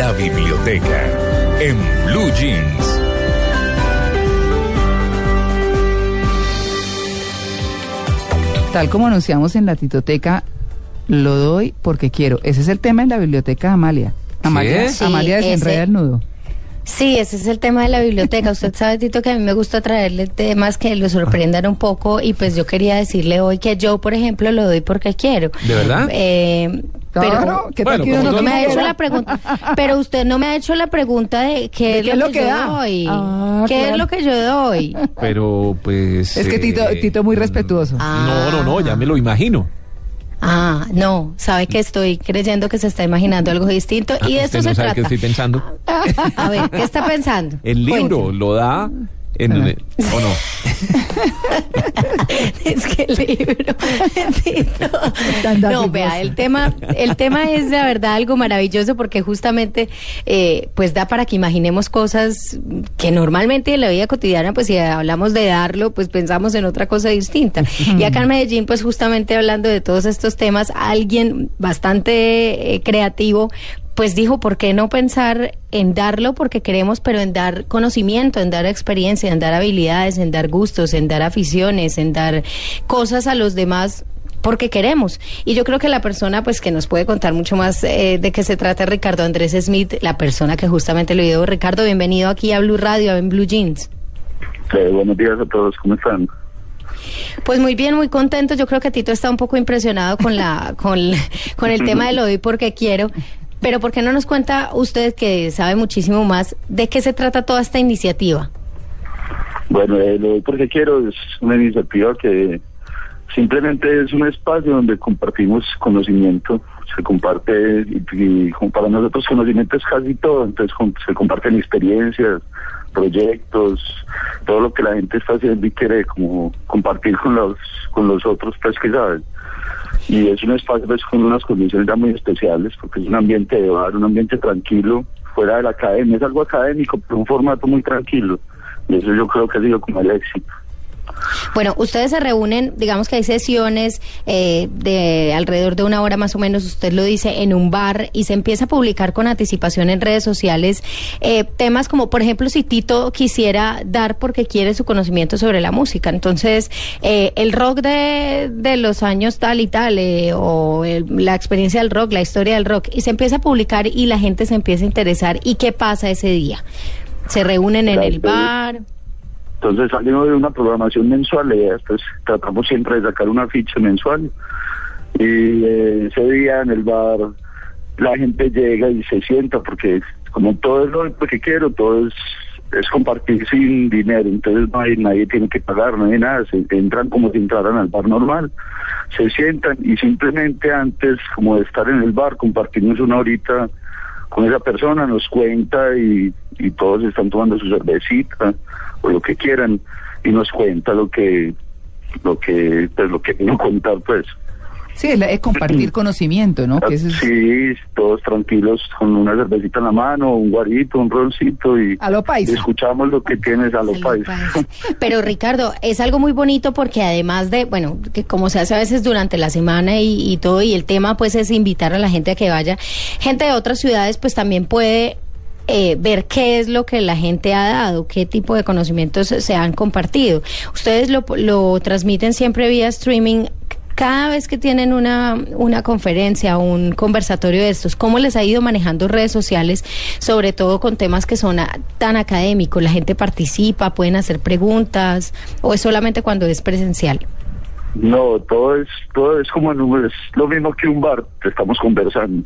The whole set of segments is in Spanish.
La biblioteca en Blue Jeans. Tal como anunciamos en la titoteca, lo doy porque quiero. Ese es el tema en la biblioteca de Amalia. Amalia, Sí, Amalia desenreda ese- el nudo. Sí, ese es el tema de la biblioteca. Usted sabe, Tito, que a mí me gusta traerle temas que lo sorprendan un poco y pues yo quería decirle hoy que yo, por ejemplo, lo doy porque quiero. ¿De verdad? Eh, Claro, pero ¿qué tal Bueno, que uno no me no ha hecho la pregunta, pero usted no me ha hecho la pregunta de qué, ¿De es, lo que, yo da? doy. Ah, ¿Qué claro. es lo que yo doy? Pero pues... Es que Tito, eh, Tito muy respetuoso. Ah. No, no, no, ya me lo imagino. Ah, no, sabe que estoy creyendo que se está imaginando algo distinto y de Ah, esto usted se no sabe qué trata. estoy pensando. A ver, ¿qué está pensando? El libro lo da en... ¿O no? es que el libro no vea el tema el tema es la verdad algo maravilloso porque justamente eh, pues da para que imaginemos cosas que normalmente en la vida cotidiana pues si hablamos de darlo pues pensamos en otra cosa distinta. Y acá en Medellín pues justamente hablando de todos estos temas alguien bastante eh, creativo pues dijo, ¿por qué no pensar en darlo porque queremos, pero en dar conocimiento, en dar experiencia, en dar habilidades, en dar gustos, en dar aficiones, en dar cosas a los demás? porque queremos. Y yo creo que la persona pues que nos puede contar mucho más eh, de qué se trata Ricardo Andrés Smith, la persona que justamente lo dio. Ricardo, bienvenido aquí a Blue Radio, en Blue Jeans. Eh, buenos días a todos, ¿cómo están? Pues muy bien, muy contento. Yo creo que Tito está un poco impresionado con la con, con el tema de lo doy porque quiero. Pero ¿por qué no nos cuenta usted que sabe muchísimo más de qué se trata toda esta iniciativa? Bueno, eh, lo doy porque quiero es una iniciativa que simplemente es un espacio donde compartimos conocimiento, se comparte y, y para nosotros conocimiento es casi todo, entonces se comparten experiencias, proyectos, todo lo que la gente está haciendo y quiere como compartir con los con los otros pues que saben. Y es un espacio pues con unas condiciones ya muy especiales porque es un ambiente de bar, un ambiente tranquilo, fuera de la academia, es algo académico, pero un formato muy tranquilo. Y eso yo creo que ha sido como el éxito. Bueno, ustedes se reúnen, digamos que hay sesiones eh, de alrededor de una hora más o menos, usted lo dice, en un bar y se empieza a publicar con anticipación en redes sociales eh, temas como, por ejemplo, si Tito quisiera dar porque quiere su conocimiento sobre la música. Entonces, eh, el rock de, de los años tal y tal, eh, o el- la experiencia del rock, la historia del rock, y se empieza a publicar y la gente se empieza a interesar. ¿Y qué pasa ese día? Se reúnen en el bar. Entonces salimos de una programación mensual, y después tratamos siempre de sacar una ficha mensual. Y eh, ese día en el bar la gente llega y se sienta porque como todo es lo que quiero, todo es, es compartir sin dinero, entonces no hay, nadie tiene que pagar, no hay nada, se entran como si entraran al bar normal, se sientan y simplemente antes como de estar en el bar compartimos una horita con esa persona, nos cuenta y, y todos están tomando su cervecita o lo que quieran y nos cuenta lo que lo que pues lo que a contar pues Sí, es, la- es compartir conocimiento, ¿no? Que eso es sí todos tranquilos con una cervecita en la mano un guarito un rolcito y, A lo paisa. y escuchamos lo que tienes a lo A lo. Pero Ricardo, es algo muy bonito porque además de, bueno, que como se hace a veces durante la semana y, y todo, y el tema pues es invitar a la gente a que vaya, gente de otras ciudades pues también puede eh, ver qué es lo que la gente ha dado, qué tipo de conocimientos se han compartido. Ustedes lo, lo transmiten siempre vía streaming. Cada vez que tienen una, una conferencia, un conversatorio de estos, ¿cómo les ha ido manejando redes sociales, sobre todo con temas que son tan académicos? ¿La gente participa, pueden hacer preguntas o es solamente cuando es presencial? No, todo es todo es como en un- es lo mismo que un bar, estamos conversando.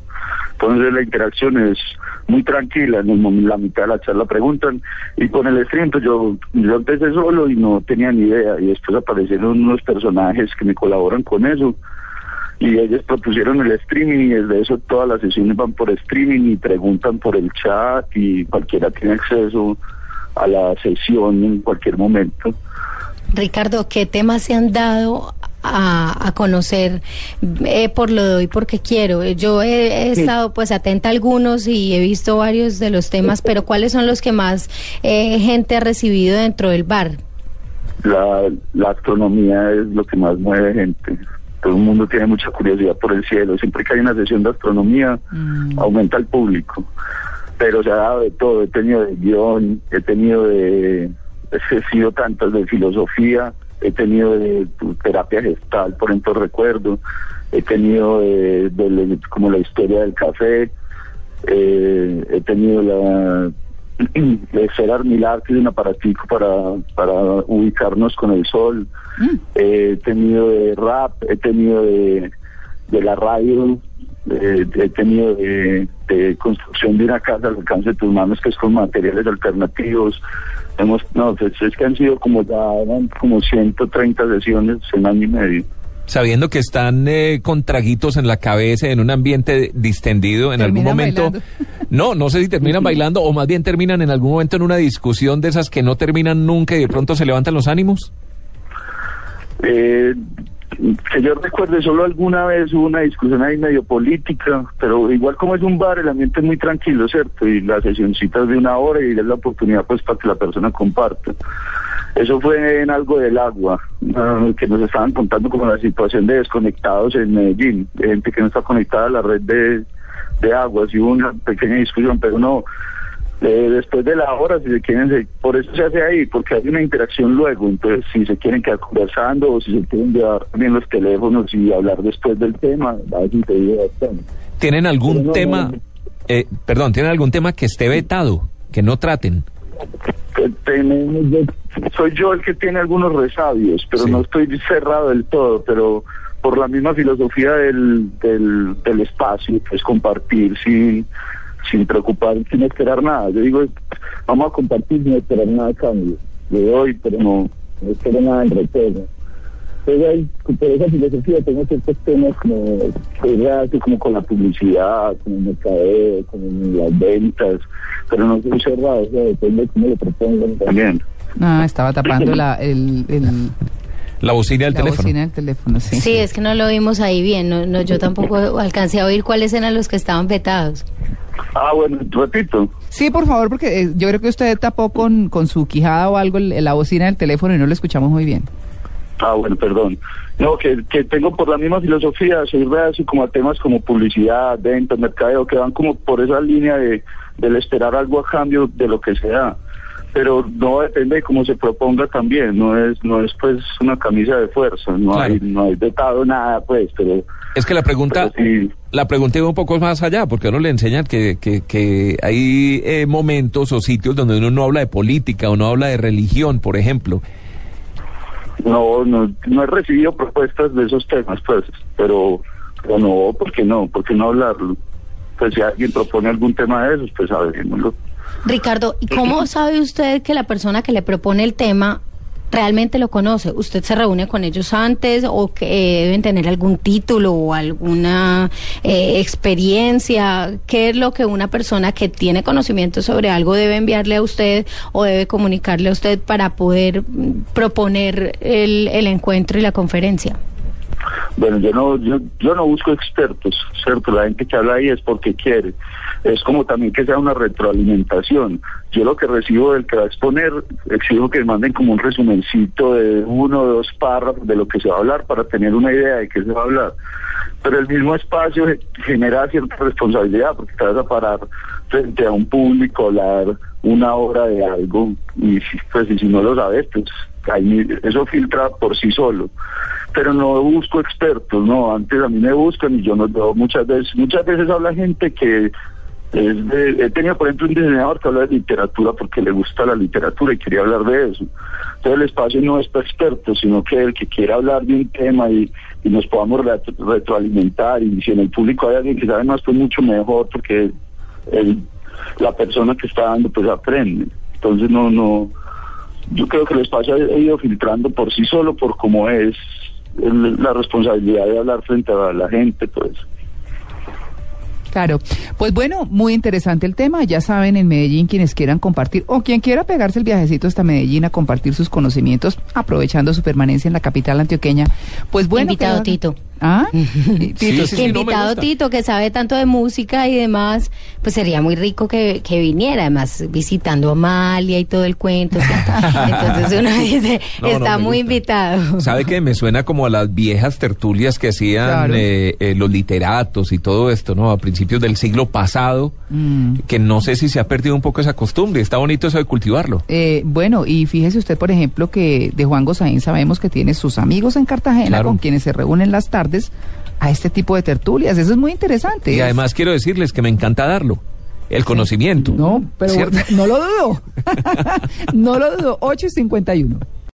Entonces la interacción es muy tranquila, en el la mitad de la charla preguntan y con el stream pues yo, yo empecé solo y no tenía ni idea y después aparecieron unos personajes que me colaboran con eso y ellos propusieron el streaming y desde eso todas las sesiones van por streaming y preguntan por el chat y cualquiera tiene acceso a la sesión en cualquier momento. Ricardo, ¿qué temas se han dado a, a conocer eh, por lo doy porque quiero? Yo he, he estado pues atenta a algunos y he visto varios de los temas, pero ¿cuáles son los que más eh, gente ha recibido dentro del bar? La, la astronomía es lo que más mueve gente. Todo el mundo tiene mucha curiosidad por el cielo. Siempre que hay una sesión de astronomía, aumenta el público. Pero se ha dado de todo. He tenido de guion, he tenido de... He sido tantas de filosofía, he tenido de terapia gestal, por ejemplo, recuerdo. He tenido de, como la historia del café. eh, he tenido la de Esfera Armilar, que es un aparatico para, para ubicarnos con el sol. he tenido de rap, he tenido de, de la radio, eh, he tenido de, de construcción de una casa al alcance de tus manos, que es con materiales alternativos. Hemos, no, pues es que han sido como ya eran como 130 sesiones en año y medio. Sabiendo que están eh, con traguitos en la cabeza, en un ambiente distendido, en algún momento. bailando. No, no sé si terminan bailando o más bien terminan en algún momento en una discusión de esas que no terminan nunca y de pronto se levantan los ánimos. Eh, que yo recuerde, solo alguna vez hubo una discusión ahí medio política, pero igual como es un bar, el ambiente es muy tranquilo, ¿cierto? Y las sesioncitas de una hora y es la oportunidad pues para que la persona comparta. Eso fue en algo del agua, ah, que nos estaban contando como la situación de desconectados en Medellín, de gente que no está conectada a la red de, de aguas, y hubo una pequeña discusión, pero no, eh, después de la hora, si se quieren, por eso se hace ahí, porque hay una interacción luego. Entonces, si se quieren quedar conversando o si se quieren llevar también los teléfonos y hablar después del tema, a ayuda bastante. ¿Tienen algún no, tema, no, eh, perdón, tienen algún tema que esté vetado, que no traten? Soy yo el que tiene algunos resabios, pero Sí. no estoy cerrado del todo, pero por la misma filosofía del, del, del espacio, pues compartir sin, sin preocupar, sin esperar nada. Yo digo, vamos a compartir sin esperar nada a cambio. Le doy, pero no, no espero nada en retorno. Entonces, por esa filosofía tengo ciertos temas como, que relacionan como con la publicidad, con el mercadeo, con las ventas, pero no estoy cerrado, o sea, depende de cómo lo propongan también. Ah, estaba tapando la, el, el- La bocina del la teléfono. bocina del teléfono, sí. Sí, es que no lo vimos ahí bien. No, no, yo tampoco alcancé a oír cuáles eran los que estaban vetados. Ah, bueno, repito. Sí, por favor, porque eh, yo creo que usted tapó con, con su quijada o algo el- la bocina del teléfono y no lo escuchamos muy bien. Ah, bueno, perdón. No, que, que tengo por la misma filosofía, soy reacio como a temas como publicidad, ventas, mercadeo, que van como por esa línea de del esperar algo a cambio de lo que sea. Pero no depende de cómo se proponga también, no es no es pues una camisa de fuerza, no Claro. hay no hay vetado nada pues, pero Es que la pregunta, sí. la pregunta iba un poco más allá, porque a uno le enseñan que, que, que hay eh, momentos o sitios donde uno no habla de política o no habla de religión, por ejemplo. no no no he recibido propuestas de esos temas pues, pero pero no, ¿por qué no? ¿Por qué no hablarlo? Pues si alguien propone algún tema de esos, pues hablemoslo. Ricardo, ¿y cómo sabe usted que la persona que le propone el tema realmente lo conoce? ¿Usted se reúne con ellos antes o que eh, deben tener algún título o alguna eh, experiencia? ¿Qué es lo que una persona que tiene conocimiento sobre algo debe enviarle a usted o debe comunicarle a usted para poder mm, proponer el, el encuentro y la conferencia? Bueno, yo no, yo, yo no busco expertos, ¿cierto? La gente que habla ahí es porque quiere. Es como también que sea una retroalimentación. Yo lo que recibo del que va a exponer, exijo que manden como un resumencito de uno o dos párrafos de lo que se va a hablar para tener una idea de qué se va a hablar. Pero el mismo espacio ge- genera cierta responsabilidad porque te vas a parar frente a un público, hablar una hora de algo y pues si no lo sabes, pues ahí eso filtra por sí solo pero no busco expertos, no, antes a mí me buscan y yo no yo muchas veces, muchas veces habla gente que es de, he tenido por ejemplo un diseñador que habla de literatura porque le gusta la literatura y quería hablar de eso. Entonces el espacio no es para expertos, sino que el que quiera hablar de un tema y, y nos podamos retro- retroalimentar y si en el público hay alguien que sabe más, pues mucho mejor porque el, la persona que está dando pues aprende. Entonces no, no, yo creo que el espacio ha ido filtrando por sí solo, por cómo es la responsabilidad de hablar frente a la gente, pues. Claro. Pues bueno, muy interesante el tema. Ya saben, en Medellín, quienes quieran compartir o quien quiera pegarse el viajecito hasta Medellín a compartir sus conocimientos, aprovechando su permanencia en la capital antioqueña. Pues bueno. Invitado Tito. ¿Ah? Tito, Sí, sí, sí. no Invitado. Tito, que sabe tanto de música y demás, pues sería muy rico que, que viniera, además visitando a Amalia y todo el cuento. Entonces uno dice, No, está muy gusta. invitado. ¿Sabe que me suena como a las viejas tertulias que hacían Claro. eh, eh, los literatos y todo esto, ¿no? A principios del siglo pasado, Mm. que no sé si se ha perdido un poco esa costumbre. Está bonito eso de cultivarlo. Eh, bueno, y fíjese usted, por ejemplo, que de Juan Gozaín sabemos que tiene sus amigos en Cartagena Claro. con quienes se reúnen las tardes a este tipo de tertulias. Eso es muy interesante. Y además quiero decirles que me encanta darlo. El conocimiento. No, pero no lo dudo. no lo dudo. 8 y 51.